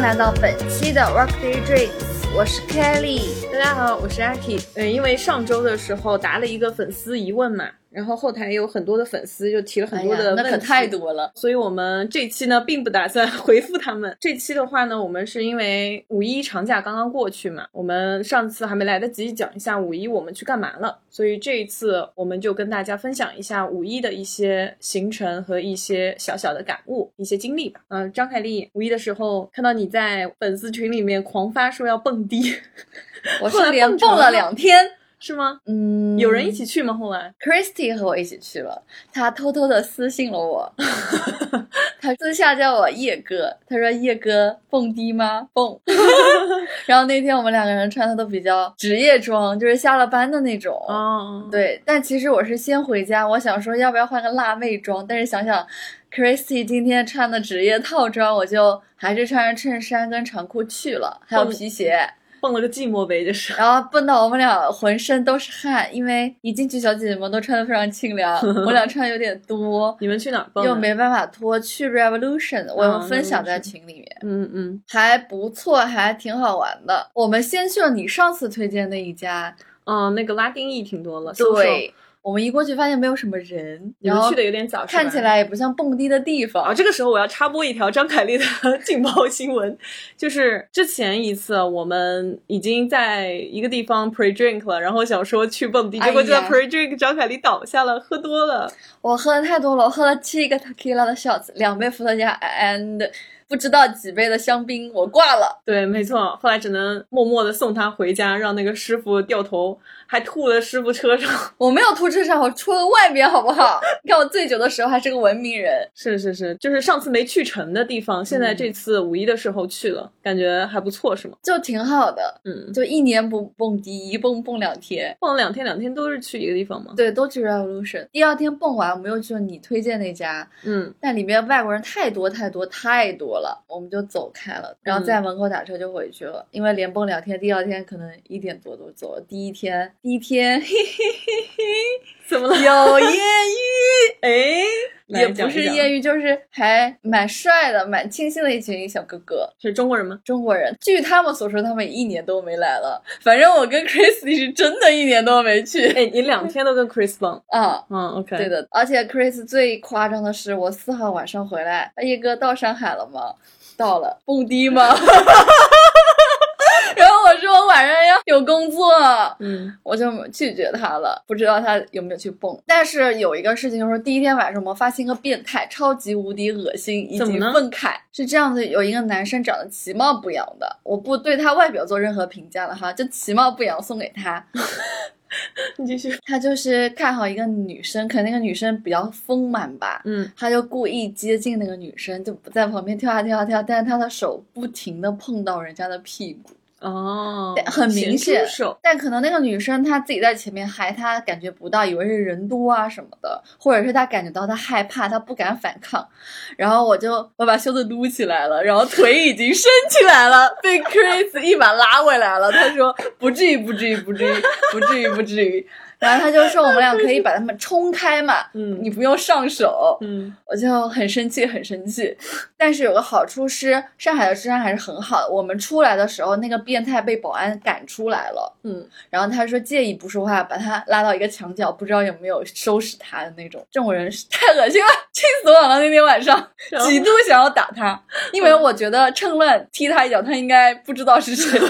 来到本期的 Workday Dreams，我是 Kelly。大家好，我是阿 K。嗯，因为上周的时候答了一个粉丝疑问嘛。然后后台有很多的粉丝就提了很多的问题，那可太多了。所以我们这期呢并不打算 回复他们。这期的话呢，我们是因为五一长假刚刚过去嘛，我们上次还没来得及讲一下五一我们去干嘛了，所以这一次我们就跟大家分享一下五一的一些行程和一些小小的感悟、一些经历吧。嗯，张凯丽，五一的时候看到你在粉丝群里面狂发说要蹦迪，我是连蹦了两天。是吗？嗯，有人一起去吗？后来，Christy 和我一起去了。他偷偷的私信了我，他私下叫我叶哥。他说：“叶哥蹦迪吗？蹦。”然后那天我们两个人穿的都比较职业装，就是下了班的那种。哦，对。但其实我是先回家，我想说要不要换个辣妹装，但是想想 Christy 今天穿的职业套装，我就还是穿着衬衫跟长裤去了，还有皮鞋。蹦了个寂寞呗，就是，然后蹦到我们俩浑身都是汗，因为一进去小姐姐们都穿的非常清凉，我俩穿的有点多。你们去哪儿蹦？又没办法脱，去 Revolution，我们分享在群里面。嗯嗯，还不错，还挺好玩的。我们先去了你上次推荐那一家，嗯，那个拉丁裔挺多了。对。我们一过去发现没有什么人，你们去的有点早，看起来也不像蹦迪的地方啊。这个时候我要插播一条张凯丽的 劲爆新闻，就是之前一次我们已经在一个地方 pre drink 了，然后想说去蹦迪，结果就在 pre drink 张凯丽倒下了，喝多了。我喝的太多了，我喝了七个 tequila 的 shots，两杯伏特加 and。不知道几杯的香槟，我挂了。对，没错，后来只能默默的送他回家，让那个师傅掉头，还吐了师傅车上。我没有吐车上，我吐了外边，好不好？你看我醉酒的时候还是个文明人。是是是，就是上次没去成的地方，现在这次五一的时候去了，感觉还不错，是吗？就挺好的，嗯，就一年不蹦迪，一蹦蹦两天，蹦了两天，两天都是去一个地方吗？对，都去 Revolution。第二天蹦完，我们又去了你推荐那家，嗯，但里面外国人太多太多太多了，我们就走开了，然后在门口打车就回去了，因为连蹦两天，第二天可能一点多就走了。第一天，第一天，嘿嘿嘿嘿，怎么了？有艳遇，哎，也不是艳遇，就是还蛮帅的，蛮清新的一群小哥哥。是中国人吗？中国人。据他们所说，他们一年都没来了。反正我跟 Chris 是真的一年都没去。哎，你两天都跟 Chris 蹦？啊，嗯，OK。对的，而且 Chris 最夸张的是，我四号晚上回来，叶哥到上海了吗？到了蹦迪吗？说我晚上要有工作，嗯，我就拒绝他了。不知道他有没有去蹦。但是有一个事情就是第一天晚上我们发现一个变态，超级无敌恶心以及愤慨。是这样子，有一个男生长得其貌不扬的，我不对他外表做任何评价了哈，就其貌不扬送给他。你继续，他就是看好一个女生，可能那个女生比较丰满吧，嗯，他就故意接近那个女生，就不在旁边跳啊跳啊跳，但是他的手不停的碰到人家的屁股。哦，很明显，但可能那个女生她自己在前面嗨，她感觉不到，以为是人多啊什么的，或者是她感觉到她害怕，她不敢反抗，然后我就我把袖子撸起来了，然后腿已经伸起来了，被 Chris 一把拉回来了。他说不至于，不至于，不至于，不至于，不至于。然后他就说我们俩可以把他们冲开嘛，嗯，你不用上手，嗯，我就很生气，很生气。但是有个好处是，上海的治安还是很好的。我们出来的时候，那个变态被保安赶出来了，嗯，然后他说介意不说话，把他拉到一个墙角，不知道有没有收拾他的那种。这种人太恶心了，气死我了！那天晚上几度想要打他，因为我觉得趁乱踢他一脚，他应该不知道是谁。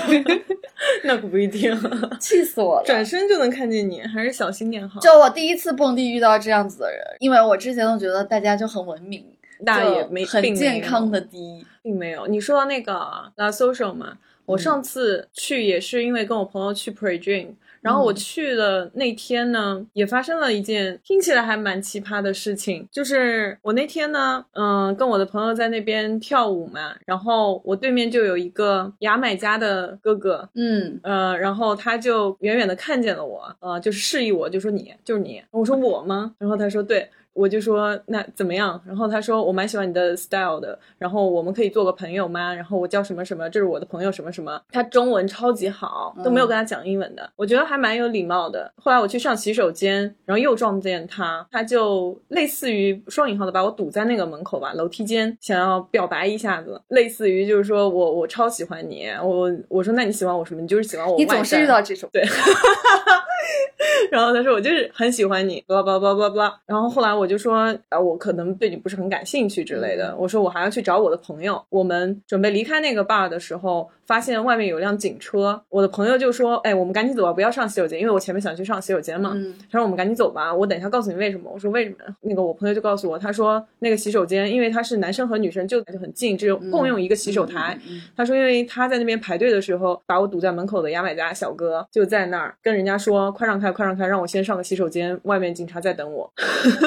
那可不一定，气死我了！转身就能看见你，还是小心点好。就我第一次蹦迪遇到这样子的人，因为我之前都觉得大家就很文明，那也没很健康的迪，并没有。你说到那个 La Social 嘛，我上次去也是因为跟我朋友去 Pre Drink。然后我去的那天呢，也发生了一件听起来还蛮奇葩的事情，就是我那天呢，嗯，跟我的朋友在那边跳舞嘛，然后我对面就有一个牙买加的哥哥，嗯，呃，然后他就远远的看见了我，呃，就是示意我，就说你就是你，我说我吗？然后他说对。我就说那怎么样？然后他说我蛮喜欢你的 style 的，然后我们可以做个朋友吗？然后我叫什么什么，这是我的朋友什么什么。他中文超级好，都没有跟他讲英文的，我觉得还蛮有礼貌的。后来我去上洗手间，然后又撞见他，他就类似于双引号的把我堵在那个门口吧，楼梯间，想要表白一下子，类似于就是说我我超喜欢你，我我说那你喜欢我什么？你就是喜欢我。你总是遇到这种对。然后他说我就是很喜欢你，巴拉巴拉巴拉巴拉。然后后来我就说啊，我可能对你不是很感兴趣之类的。我说我还要去找我的朋友。我们准备离开那个 bar 的时候，发现外面有辆警车。我的朋友就说，哎，我们赶紧走吧，不要上洗手间，因为我前面想去上洗手间嘛。他说我们赶紧走吧，我等一下告诉你为什么。我说为什么？那个我朋友就告诉我，他说那个洗手间，因为他是男生和女生就就很近，只有共用一个洗手台。他说因为他在那边排队的时候，把我堵在门口的牙买加小哥就在那儿跟人家说，快让开，快让开。让我先上个洗手间，外面警察在等我。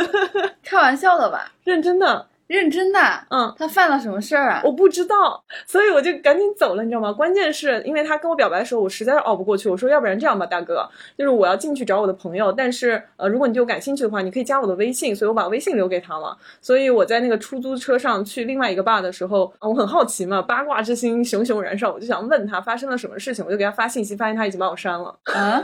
开玩笑的吧？认真的。认真的，嗯，他犯了什么事儿啊？我不知道，所以我就赶紧走了，你知道吗？关键是因为他跟我表白的时候，我实在是熬不过去。我说，要不然这样吧，大哥，就是我要进去找我的朋友，但是呃，如果你对我感兴趣的话，你可以加我的微信。所以我把微信留给他了。所以我在那个出租车上去另外一个 bar 的时候，我很好奇嘛，八卦之心熊熊燃烧，我就想问他发生了什么事情，我就给他发信息，发现他已经把我删了。啊？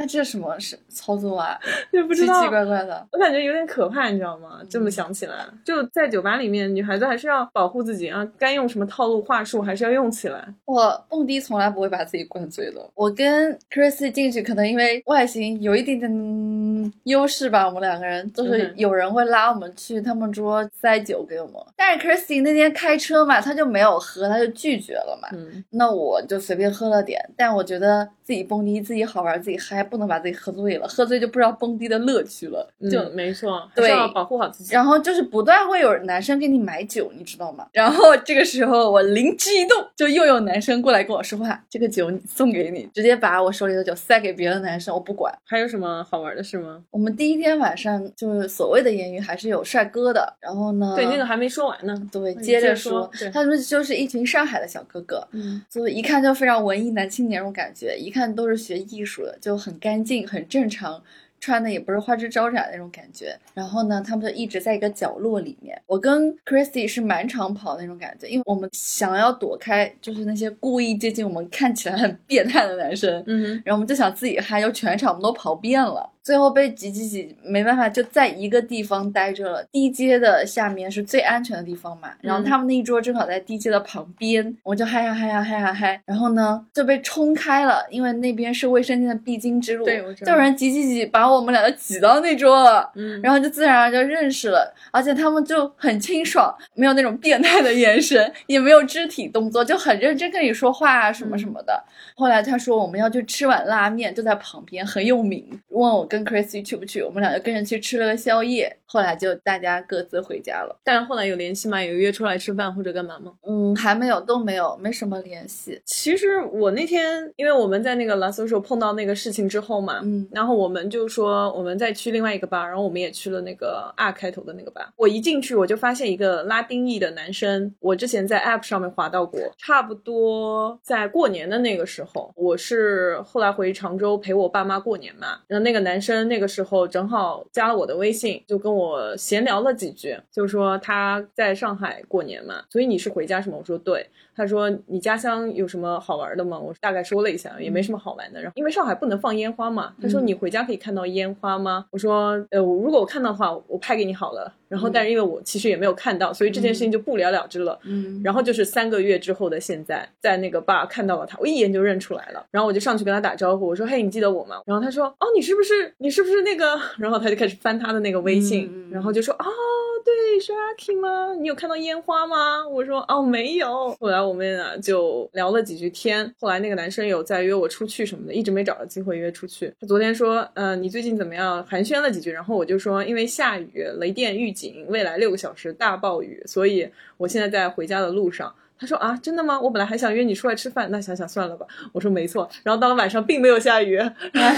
那这是什么是操作啊？也不知道，奇奇怪怪的，我感觉有点可怕，你知道吗？这么想起来，就在酒吧里面，女孩子还是要保护自己啊，该用什么套路话术还是要用起来。我蹦迪从来不会把自己灌醉的。我跟 Chrissy 进去，可能因为外形有一点点优势吧，我们两个人就是有人会拉我们去他们桌塞酒给我们。但是 Chrissy 那天开车嘛，他就没有喝，他就拒绝了嘛。嗯，那我就随便喝了点，但我觉得自己蹦迪自己好玩，自己嗨。不能把自己喝醉了，喝醉就不知道蹦迪的乐趣了。就没错，对，要保护好自己。然后就是不断会有男生给你买酒，你知道吗？然后这个时候我灵机一动，就又有男生过来跟我说话，这个酒送给你，直接把我手里的酒塞给别的男生，我不管。还有什么好玩的事吗？我们第一天晚上就是所谓的艳遇，还是有帅哥的。然后呢？对，那个还没说完呢。对，接着说，他们就是一群上海的小哥哥，嗯，就一看就非常文艺男青年那种感觉，一看都是学艺术的，就很干净，很正。常穿的也不是花枝招展那种感觉，然后呢，他们就一直在一个角落里面。我跟 Christy 是满场跑那种感觉，因为我们想要躲开，就是那些故意接近我们、看起来很变态的男生。嗯，然后我们就想自己嗨，就全场我们都跑遍了。最后被挤挤挤，没办法，就在一个地方待着了。地阶的下面是最安全的地方嘛，然后他们那一桌正好在地阶的旁边，我就嗨呀嗨呀嗨呀嗨，然后呢就被冲开了，因为那边是卫生间的必经之路，对，就有人挤挤挤，把我们两个挤到那桌了，嗯，然后就自然而然就认识了，而且他们就很清爽，没有那种变态的眼神，也没有肢体动作，就很认真跟你说话啊什么什么的。后来他说我们要去吃碗拉面，就在旁边，很有名，问我。跟 Chrissy 去不去？我们俩就跟着去吃了个宵夜，后来就大家各自回家了。但是后来有联系吗？有约出来吃饭或者干嘛吗？嗯，还没有，都没有，没什么联系。其实我那天，因为我们在那个 La Social 碰到那个事情之后嘛，嗯，然后我们就说我们再去另外一个吧，然后我们也去了那个 R 开头的那个吧。我一进去我就发现一个拉丁裔的男生，我之前在 App 上面滑到过，差不多在过年的那个时候，我是后来回常州陪我爸妈过年嘛，然后那个男。生那个时候正好加了我的微信，就跟我闲聊了几句，就说他在上海过年嘛，所以你是回家是吗？我说对。他说你家乡有什么好玩的吗？我大概说了一下，也没什么好玩的。然后因为上海不能放烟花嘛，他说你回家可以看到烟花吗？我说呃，如果我看到的话，我拍给你好了。然后但是因为我其实也没有看到，所以这件事情就不了了之了。嗯。然后就是三个月之后的现在，在那个 bar 看到了他，我一眼就认出来了。然后我就上去跟他打招呼，我说嘿，你记得我吗？然后他说哦，你是不是你是不是那个？然后他就开始翻他的那个微信，然后就说啊。对，是阿 K 吗？你有看到烟花吗？我说哦，没有。后来我们俩就聊了几句天。后来那个男生有在约我出去什么的，一直没找到机会约出去。他昨天说，嗯，你最近怎么样？寒暄了几句，然后我就说，因为下雨，雷电预警，未来六个小时大暴雨，所以我现在在回家的路上。他说啊，真的吗？我本来还想约你出来吃饭，那想想算了吧。我说没错。然后到了晚上，并没有下雨，然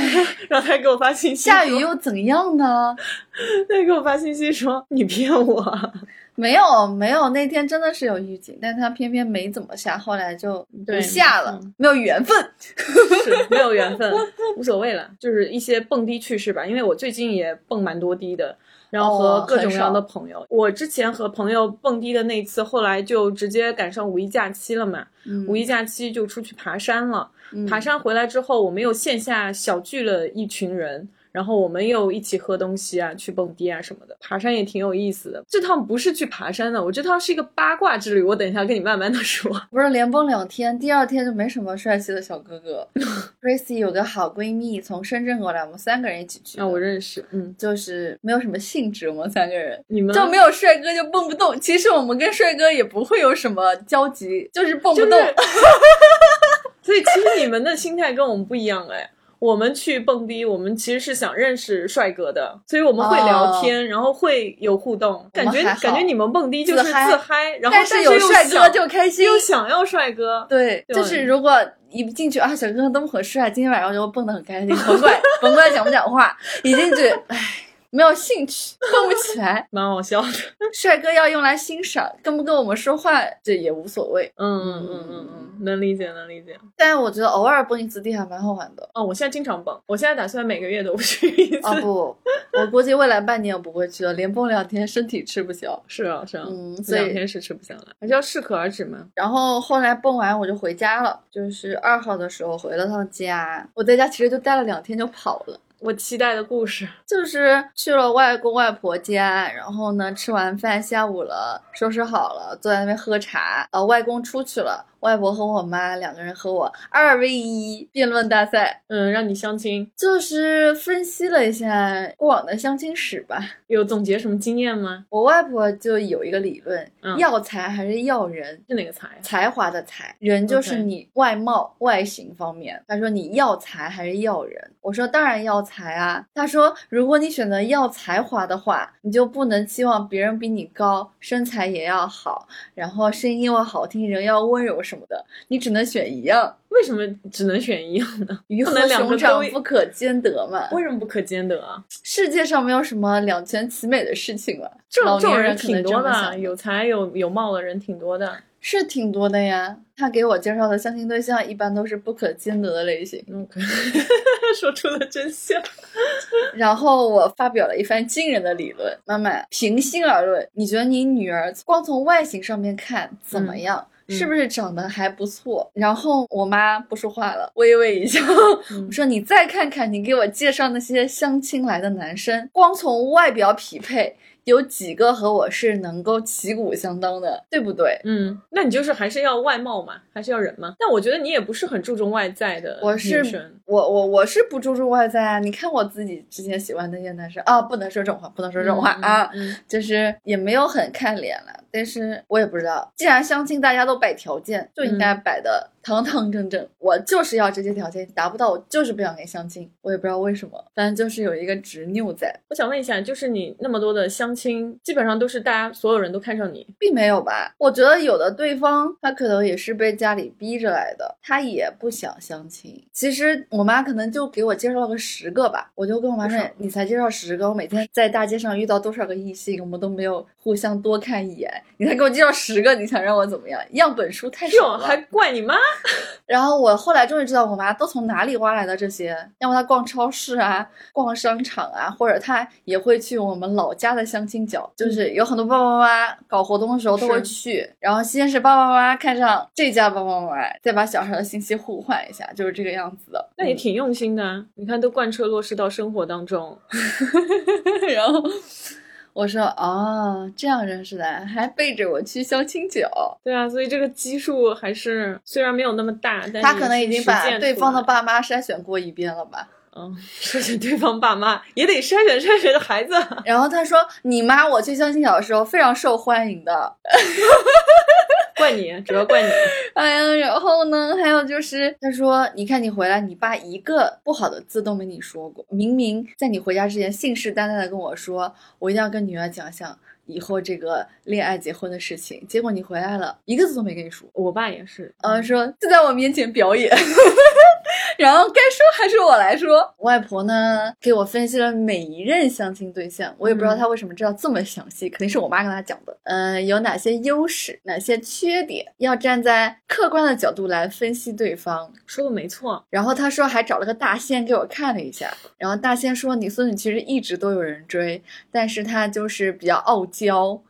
后他还给我发信息，下雨又怎样呢？他给我发信息说你骗我，没有没有，那天真的是有预警，但他偏偏没怎么下，后来就不下了，没有缘分，是没有缘分，无所谓了，就是一些蹦迪趣事吧。因为我最近也蹦蛮多迪的。然后和各种各样的朋友。我之前和朋友蹦迪的那一次，后来就直接赶上五一假期了嘛，嗯五一假期就出去爬山了。嗯爬山回来之后，我们又线下小聚了一群人。然后我们又一起喝东西啊，去蹦迪啊什么的，爬山也挺有意思的。这趟不是去爬山的，我这趟是一个八卦之旅，我等一下跟你慢慢的说。不是连蹦两天，第二天就没什么帅气的小哥哥。Tracy 有个好闺蜜从深圳过来，我们三个人一起去那。啊，我认识，嗯，就是没有什么兴致，我们三个人你们就没有帅哥就蹦不动。其实我们跟帅哥也不会有什么交集，就是蹦不就是动。所以其实你们的心态跟我们不一样哎。我们去蹦迪，我们其实是想认识帅哥的，所以我们会聊天，然后会有互动。感觉感觉你们蹦迪就是自嗨。自嗨，然后但是有帅哥就开心。又想要帅哥，对，对。就是如果一进去啊，小哥哥都很帅，今天晚上就蹦得很开心，甭管 甭管讲不讲话，一进去，唉，没有兴趣，蹦不起来。蛮好笑的。帅哥要用来欣赏，跟不跟我们说话这也无所谓。嗯嗯嗯嗯嗯，能理解能理解。但是我觉得偶尔蹦一次地还蛮好玩的。哦，我现在经常蹦，我现在打算每个月都去一次。啊不，我估计未来半年我不会去了，连蹦两天身体吃不消。是啊是啊，嗯，所以两天是吃不下来，还是要适可而止嘛。然后后来蹦完我就回家了，就是二号的时候回了趟家。我在家其实就待了两天就跑了。我期待的故事，就是去了外公外婆家，然后呢吃完饭下午了，收拾好了，坐在那边喝茶。呃，外公出去了，外婆和我妈两个人和我二 v 一辩论大赛，嗯，让你相亲，就是分析了一下过往的相亲史吧。有总结什么经验吗？我外婆就有一个理论，嗯要财还是要人？是哪个财？才华的才，人就是你外貌外形方面。她说你要财还是要人？我说当然要财啊。她说如果你选择要才华的话，你就不能期望别人比你高，身材也要好，然后声音要好听，人要温柔什么的，你只能选一样，为什么只能选一样呢？鱼和熊掌不可兼得嘛。为什么不可兼得啊？世界上没有什么两全其美的事情了。这老种这种人年人挺多的，有才有有貌的人挺多的。是挺多的呀。他给我介绍的相亲对象一般都是不可兼得的类型。嗯，说出了真相。然后我发表了一番惊人的理论。妈妈，平心而论，你觉得你女儿光从外形上面看怎么样？嗯是不是长得还不错？然后我妈不说话了，微微一笑。嗯 我说：“你再看看你给我介绍那些相亲来的男生，光从外表匹配，有几个和我是能够旗鼓相当的，对不对？”嗯，那你就是还是要外貌嘛，还是要人嘛？但我觉得你也不是很注重外在的我是我我我是不注重外在啊！你看我自己之前喜欢那些男生啊，不能说这种话，不能说这种话嗯啊，嗯就是也没有很看脸了。但是我也不知道，既然相亲大家都摆条件，就应嗯该摆的堂堂正正。我就是要这些条件，达不到我就是不想跟你相亲。我也不知道为什么，反正就是有一个执拗在，我想问一下，就是你那么多的相亲，基本上都是大家所有人都看上你，并没有吧？我觉得有的对方他可能也是被家里逼着来的，他也不想相亲。其实我妈可能就给我介绍了个十个吧，我就跟我妈说：“你才介绍十个，我每天在大街上遇到多少个异性，我们都没有互相多看一眼，你才给我介绍十个，你想让我怎么样？样本数太少了。”还怪你妈？然后我后来终于知道我妈都从哪里挖来的这些，要么她逛超市啊、逛商场啊，或者她也会去我们老家的相亲角，就是有很多爸爸妈妈搞活动的时候都会去。然后先是爸爸妈妈看上这家爸爸妈妈，再把小孩的信息互换一下，就是这个样子的。那也挺用心的啊，你看都贯彻落实到生活当中。嗯 然后我说哦，这样认识的，还背着我去相亲角。对啊，所以这个基数还是虽然没有那么大，但是他可能已经把对方的爸妈筛选过一遍了吧？嗯筛选对方爸妈也得筛选筛选的孩子。然后他说：“你妈我去相亲角的时候非常受欢迎的。”怪你，主要怪你。哎呀，然后呢，还有就是，他说，你看你回来，你爸一个不好的字都没你说过，明明在你回家之前信誓旦旦的跟我说，我一定要跟女儿讲讲以后这个恋爱结婚的事情，结果你回来了，一个字都没跟你说，我爸也是，呃，说就在我面前表演。然后该说还是我来说。外婆呢，给我分析了每一任相亲对象，我也不知道她为什么知道这么详细，肯定是我妈跟她讲的。嗯，有哪些优势，哪些缺点，要站在客观的角度来分析对方。说的没错。然后她说还找了个大仙给我看了一下，然后大仙说你孙女其实一直都有人追，但是她就是比较傲娇，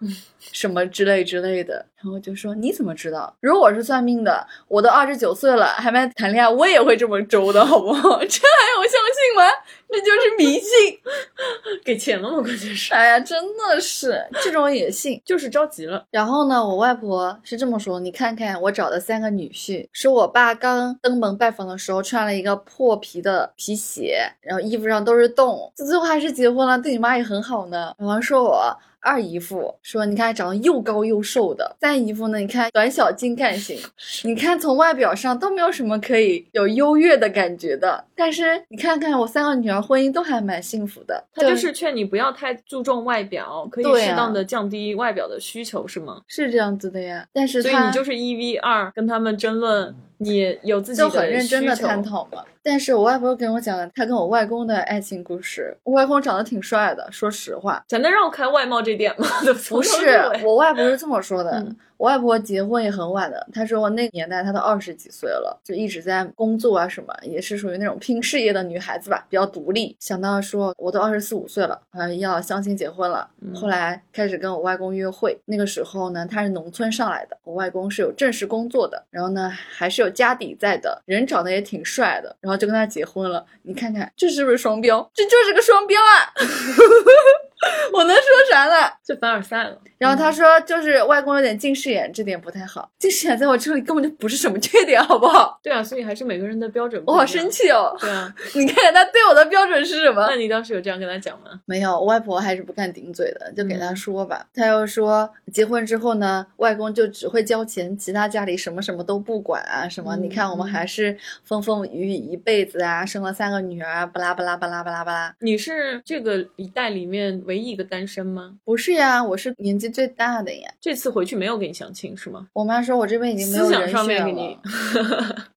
什么之类之类的。然后就说你怎么知道？如果我是算命的，我都二十九岁了还没谈恋爱，我也会这么周的，好不好？这还用相信吗？这就是迷信，给钱了吗？关键是，哎呀，真的是这种也信，就是着急了。然后呢，我外婆是这么说：你看看我找的三个女婿，是我爸刚登门拜访的时候穿了一个破皮的皮鞋，然后衣服上都是洞，最后还是结婚了，对你妈也很好呢。然后说我。二姨夫说：“你看长得又高又瘦的。”三姨夫呢？你看短小精干型。你看从外表上都没有什么可以有优越的感觉的。但是你看看我三个女儿婚姻都还蛮幸福的。他就是劝你不要太注重外表，可以适当的降低外表的需求，是吗？是这样子的呀。但是所以你就是一 v 二跟他们争论。你有自己就很认真的探讨嘛。但是我外婆跟我讲了她跟我外公的爱情故事。我外公长得挺帅的，说实话。咱能绕开外貌这点吗？不是，我外婆是这么说的。我外婆结婚也很晚的，她说我那个年代她都二十几岁了，就一直在工作啊什么，也是属于那种拼事业的女孩子吧，比较独立。想到说我都二十四五岁了，呃，要相亲结婚了。后来开始跟我外公约会，那个时候呢，他是农村上来的，我外公是有正式工作的，然后呢还是有家底在的，人长得也挺帅的，然后就跟他结婚了。你看看这是不是双标？这就是个双标啊！我能说啥呢？就凡尔赛了。然后他说，就是外公有点近视眼，这点不太好。近视眼在我这里根本就不是什么缺点，好不好？对啊，所以还是每个人的标准。我好生气哦。对啊，你看看他对我的标准是什么？那你当时有这样跟他讲吗？没有，我外婆还是不敢顶嘴的，就给他说吧。他又说，结婚之后呢，外公就只会交钱，其他家里什么什么都不管啊，什么？你看我们还是风风雨雨一辈子啊，生了三个女儿，巴拉巴拉巴拉巴拉巴拉。你是这个一代里面唯一一个单身吗？不是呀，我是年纪最大的呀。这次回去没有给你相亲是吗？我妈说我这边已经没有人选了。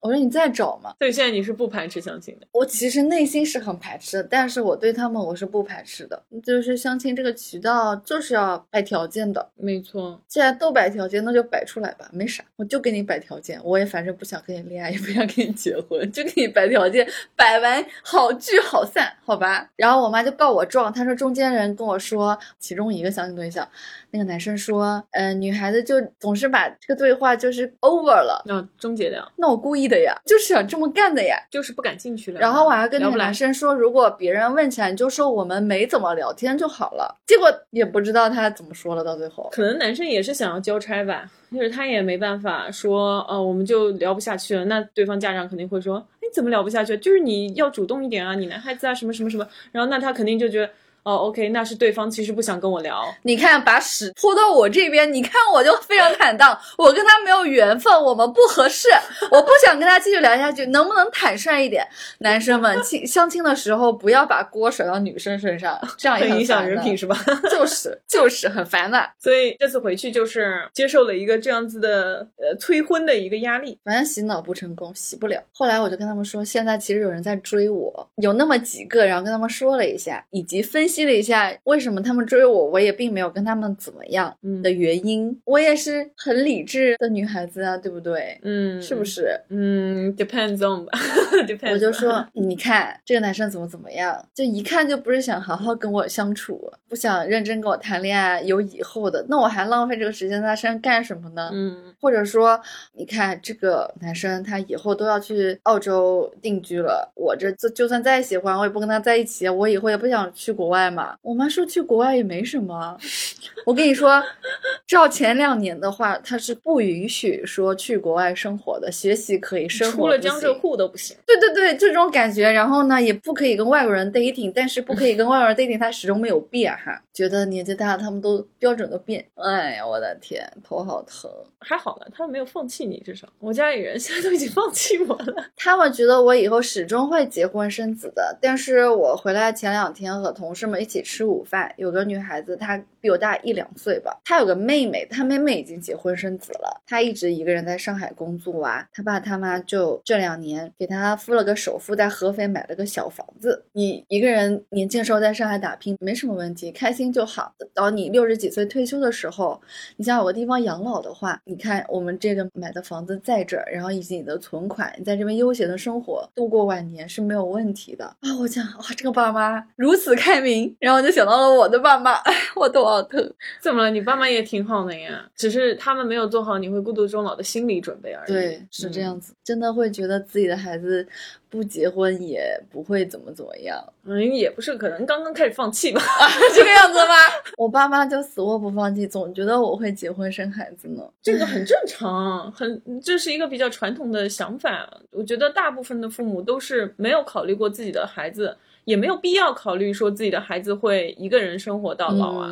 我说你再找嘛。所以现在你是不排斥相亲的？我其实内心是很排斥的，但是我对他们我是不排斥的。就是相亲这个渠道就是要摆条件的。没错，既然都摆条件，那就摆出来吧，没啥，我就给你摆条件。我也反正不想跟你恋爱，也不想跟你结婚，就给你摆条件，摆完好聚好散，好吧？然后我妈就告我状，她说中间人跟我说，其中一个相亲对象。那个男生说：“嗯，女孩子就总是把这个对话就是 over 了，要终结掉。那我故意的呀，就是想这么干的呀，就是不感兴趣了。然后我还跟那个男生说，如果别人问起来，你就说我们没怎么聊天就好了。结果也不知道他怎么说了，到最后可能男生也是想要交差吧，就是他也没办法说，呃，我们就聊不下去了。那对方家长肯定会说，哎，怎么聊不下去？就是你要主动一点啊，你男孩子啊，什么什么什么。然后那他肯定就觉得。”哦，OK，那是对方其实不想跟我聊。你看，把屎泼到我这边，你看我就非常坦荡，我跟他没有缘分，我们不合适，我不想跟他继续聊下去，能不能坦率一点？男生们亲相亲的时候不要把锅甩到女生身上，这样也很影响人品，是吧？就是就是很烦的。所以这次回去就是接受了一个这样子的呃催婚的一个压力，反正洗脑不成功，洗不了。后来我就跟他们说，现在其实有人在追我，有那么几个，然后跟他们说了一下，以及分析。析了一下为什么他们追我，我也并没有跟他们怎么样的原因。我也是很理智的女孩子啊，对不对？嗯，是不是？嗯，depends on 吧。我就说，你看这个男生怎么怎么样，就一看就不是想好好跟我相处，不想认真跟我谈恋爱有以后的。那我还浪费这个时间在他身上干什么呢？嗯，或者说，你看这个男生他以后都要去澳洲定居了，我这就就算再喜欢，我也不跟他在一起。我以后也不想去国外。嘛，我妈说去国外也没什么。我跟你说，照前两年的话，他是不允许说去国外生活的，学习可以，生活出了江浙沪都不行。对对对，这种感觉。然后呢，也不可以跟外国人 dating，但是不可以跟外国人 dating，他始终没有变哈。觉得年纪大了，他们都标准都变。哎呀，我的天，头好疼。还好了，他们没有放弃你，至少我家里人 现在都已经放弃我了。他们觉得我以后始终会结婚生子的。但是我回来前两天和同事们一起吃午饭，有个女孩子，她比我大一两岁吧，她有个妹妹，她妹妹已经结婚生子了。她一直一个人在上海工作啊，她爸她妈就这两年给她付了个首付，在合肥买了个小房子。你一个人年轻时候在上海打拼没什么问题，开心就好。到你六十几岁退休的时候，你想有个地方养老的话，你看我们这个买的房子在这儿，然后以及你的存款，你在这边悠闲的生活，度过晚年是没有问题的啊！我讲哇，这个爸妈如此开明，然后我就想到了我的爸妈，哎，我头好疼。怎么了？你爸妈也挺好的呀，只是他们没有做好你会孤独终老的心理准备而已。对，是这样子，真的会觉得自己的孩子不结婚也不会怎么怎么样，嗯，也不是，可能刚刚开始放弃吧。这个样子吗？我爸妈就死活不放弃，总觉得我会结婚生孩子呢。这个很正常，很这是一个比较传统的想法。我觉得大部分的父母都是没有考虑过自己的孩子，也没有必要考虑说自己的孩子会一个人生活到老啊。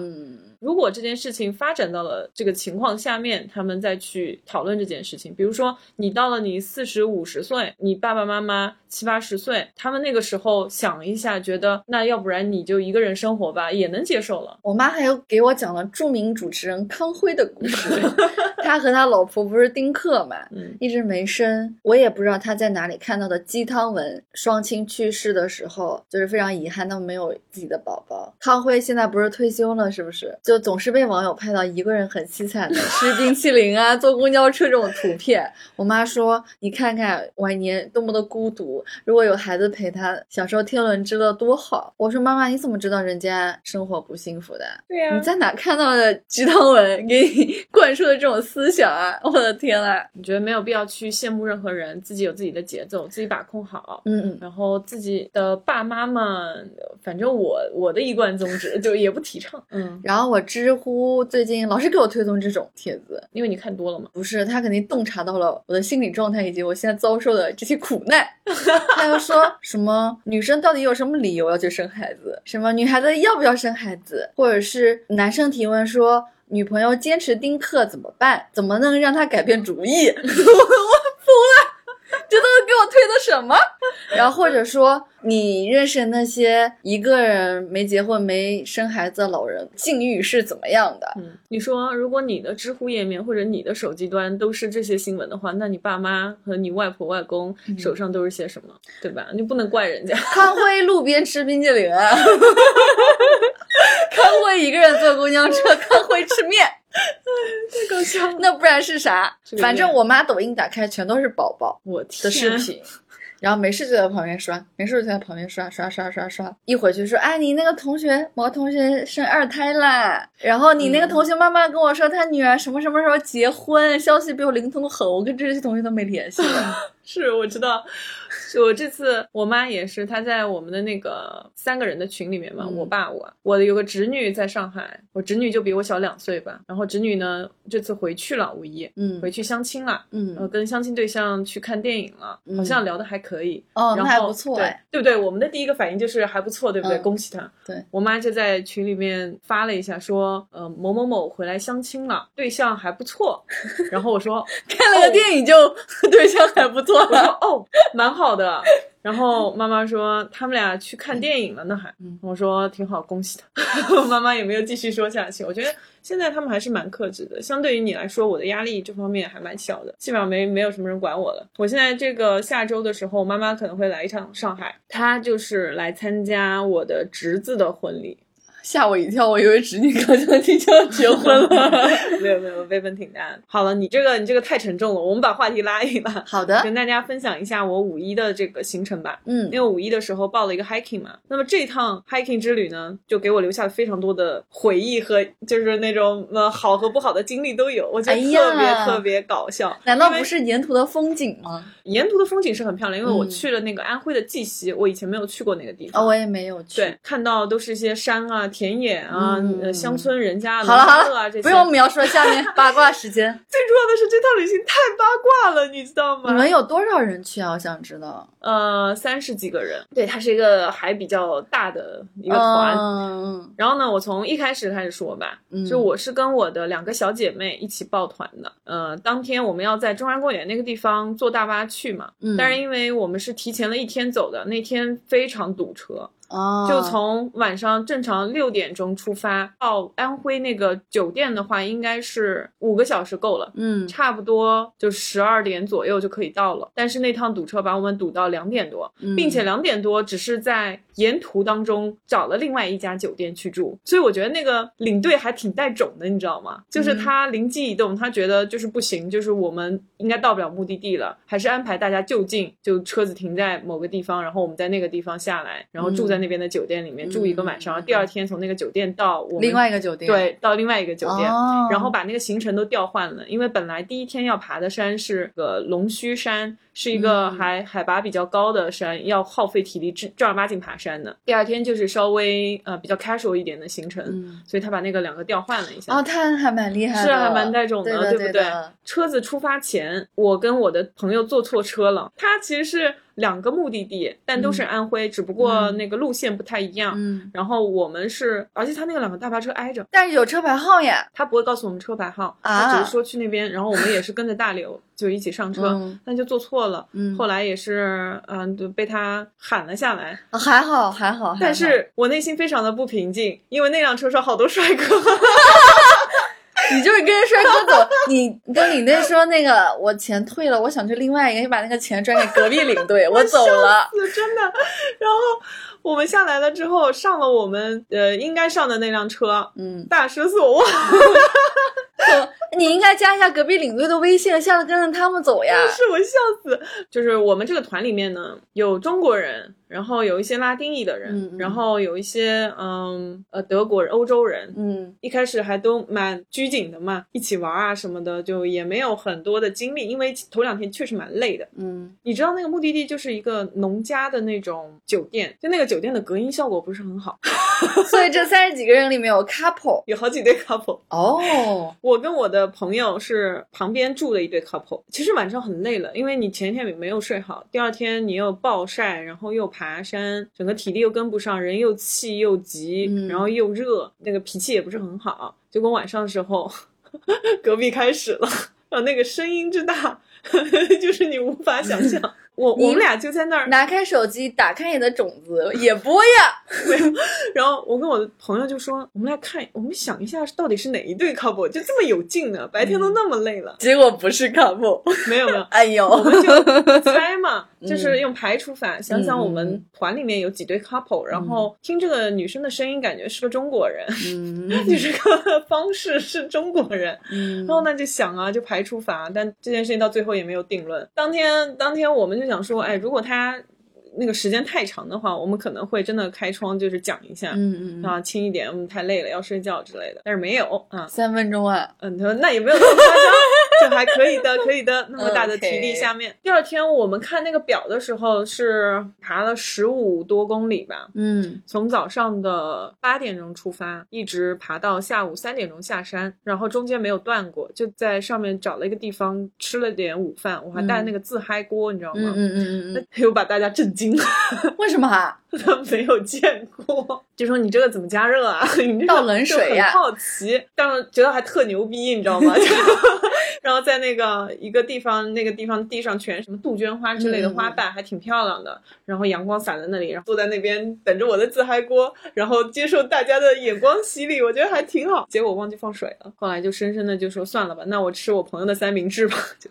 如果这件事情发展到了这个情况下面，他们再去讨论这件事情。比如说，你到了你四十五十岁，你爸爸妈妈七八十岁，他们那个时候想一下，觉得那要不然你就一个人生活吧，也能接受了。我妈还有给我讲了著名主持人康辉的故事。他和他老婆不是丁克嘛，嗯一直没生。我也不知道他在哪里看到的鸡汤文，双亲去世的时候，就是非常遗憾他们没有自己的宝宝。康辉现在不是退休了，是不是？就总是被网友拍到一个人很凄惨的吃冰淇淋啊、坐公交车这种图片。我妈说：“你看看晚年多么的孤独，如果有孩子陪他，享受天伦之乐多好。”我说：“妈妈，你怎么知道人家生活不幸福的？”对呀你在哪看到的鸡汤文给你 灌输的这种思想啊？我的天啊！你觉得没有必要去羡慕任何人，自己有自己的节奏，自己把控好。嗯嗯，然后自己的爸妈们，反正我我的一贯宗旨就也不提倡，嗯，然后我知乎最近老是给我推送这种帖子，因为你看多了嘛。不是他肯定洞察到了我的心理状态以及我现在遭受的这些苦难。他又说什么女生到底有什么理由要去生孩子？什么女孩子要不要生孩子？或者是男生提问说女朋友坚持丁克怎么办？怎么能让她改变主意？我我疯了。这都是给我推的什么？然后或者说你认识那些一个人没结婚没生孩子的老人，境遇是怎么样的？嗯，你说如果你的知乎页面或者你的手机端都是这些新闻的话，那你爸妈和你外婆外公手上都是些什么，对吧？你不能怪人家。康辉路边吃冰激凌啊，康辉一个人坐公交车，康辉吃面，太搞笑了！那不然是啥这？个反正我妈抖音打开全都是宝宝我的视频。然后没事就在旁边刷，没事就在旁边刷刷刷刷刷，一回去说，哎，你那个同学某个同学生二胎啦，然后你那个同学妈妈跟我说，他女儿什么什么时候结婚，消息比我灵通的很，我跟这些同学都没联系了。是我知道，是我这次我妈也是，她在我们的那个三个人的群里面嘛，嗯我爸我我的有个侄女在上海，我侄女就比我小两岁吧，然后侄女呢这次回去了五一，嗯回去相亲了。嗯呃，跟相亲对象去看电影了，嗯好像聊的还可以。哦，那然后还不错对哎。对不对？我们的第一个反应就是还不错，对不对？嗯恭喜她。对我妈就在群里面发了一下，说，呃，某某某回来相亲了，对象还不错。然后我说，看了个电影就对象还不错我说。哦，蛮好的。然后妈妈说他们俩去看电影了呢，还嗯我说挺好，恭喜他。妈妈也没有继续说下去。我觉得现在他们还是蛮克制的，相对于你来说，我的压力这方面还蛮小的，基本上没没有什么人管我了。我现在这个下周的时候，妈妈可能会来一趟上海，她就是来参加我的侄子的婚礼。吓我一跳，我以为侄女刚相亲就要结婚了。没 有没有，辈分挺大的。好了，你这个你这个太沉重了，我们把话题拉一拉。好的，跟大家分享一下我五一的这个行程吧。嗯因为五一的时候报了一个 hiking 嘛，那么这一趟 hiking 之旅呢，就给我留下了非常多的回忆和就是那种呃好和不好的经历都有，我觉得特别、特别搞笑。难道不是沿途的风景吗？沿途的风景是很漂亮？因为我嗯去了那个安徽的绩溪，我以前没有去过那个地方。哦，我也没有去。对，看到都是一些山啊、田野啊、乡村人家啊、好了好农家乐啊这些。了，不用描述了，下面八卦时间。最重要的是这趟旅行太八卦了，你知道吗？你们有多少人去啊？我想知道。呃三十几个人，对，它是一个还比较大的一个团。嗯然后呢，我从一开始开始说吧，嗯就我是跟我的两个小姐妹一起抱团的。呃，当天我们要在中山公园那个地方坐大巴去嘛，嗯但是因为我们是提前了一天走的，那天非常堵车，哦，就从晚上正常六点钟出发到安徽那个酒店的话，应该是五个小时够了。嗯差不多就十二点左右就可以到了，但是那趟堵车把我们堵到两点多，嗯并且两点多只是在沿途当中找了另外一家酒店去住，所以我觉得那个领队还挺带种的，你知道吗？就是他灵机一动，他觉得就是不行，就是我们应该到不了目的地了，还是安排大家就近，就车子停在某个地方，然后我们在那个地方下来，然后住在那边的酒店里面、住一个晚上，然后第二天从那个酒店到我们另外一个酒店，对到另外一个酒店。哦然后把那个行程都调换了，因为本来第一天要爬的山是个龙须山，是一个还海、拔比较高的山，要耗费体力正正儿八经爬山的。第二天就是稍微呃比较 casual 一点的行程，嗯所以他把那个两个调换了一下。哦，他还蛮厉害的，是啊，还蛮带种的对的，不对的车子出发前，我跟我的朋友坐错车了。他其实是两个目的地，但都是安徽，只不过嗯那个路线不太一样。嗯，然后我们是，而且他那个两个大巴车挨着，但是有车牌号耶，他不会告诉我们车牌号，啊他只是说去那边，然后我们也是跟着大刘就一起上车，嗯但就坐错了。嗯后来也是，嗯，就被他喊了下来。还好，还好但是我内心非常的不平静，因为那辆车上好多帅哥。你就是跟着帅哥走，你跟领队说那个我钱退了，我想去另外一个，你把那个钱转给隔壁领队，我走了。真的。然后我们下来了之后，上了我们呃应该上的那辆车，嗯，大失所望。你应该加一下隔壁领队的微信，下次跟着他们走呀。是我笑死。就是我们这个团里面呢，有中国人，然后有一些拉丁裔的人，嗯嗯然后有一些嗯呃德国人、欧洲人。嗯一开始还都蛮拘谨的嘛，一起玩啊什么的，就也没有很多的精力，因为头两天确实蛮累的。嗯你知道那个目的地就是一个农家的那种酒店，就那个酒店的隔音效果不是很好，所以这三十几个人里面有 couple 有好几对 couple。哦，我跟我的朋友是旁边住的一对 couple，其实晚上很累了，因为你前一天也没有睡好，第二天你又暴晒，然后又爬山，整个体力又跟不上，人又气又急，嗯然后又热，那个脾气也不是很好。结果晚上的时候，隔壁开始了，然后那个声音之大，就是你无法想象。我我们俩就在那儿，拿开手机，打开你的种子，也播呀。然后我跟我的朋友就说，我们来看，我们想一下到底是哪一对 couple，就这么有劲呢？白天都那么累了，结果不是 couple，没有没有，哎呦，我们就 猜嘛，嗯就是用排除法，想想我们团里面有几对 couple，、然后听这个女生的声音，感觉是个中国人，嗯。就是个方式是中国人，嗯。然后呢就想啊，就排除法，但这件事情到最后也没有定论。当天当天我们就想说，哎，如果他那个时间太长的话，我们可能会真的开窗就是讲一下。嗯嗯，啊，轻一点，我们太累了，要睡觉之类的。但是没有啊，三分钟啊，嗯，他说那也没有那么夸张，就还可以的，可以的。那么大的体力下面第二天我们看那个表的时候是爬了十五多公里吧，嗯从早上的八点钟出发，一直爬到下午三点钟下山，然后中间没有断过，就在上面找了一个地方吃了点午饭，我还带了那个自嗨锅，你知道吗？嗯嗯嗯嗯 又把大家震惊了，嗯，为什么啊？他没有见过，就说你这个怎么加热啊？你这个倒冷水呀好奇，但是觉得还特牛逼，你知道吗？就然后在那个一个地方，那个地方地上全什么杜鹃花之类的嗯花瓣，还挺漂亮的。然后阳光洒在那里，然后坐在那边等着我的自嗨锅，然后接受大家的眼光洗礼，我觉得还挺好。结果忘记放水了，后来就深深的就说算了吧，那我吃我朋友的三明治吧。就，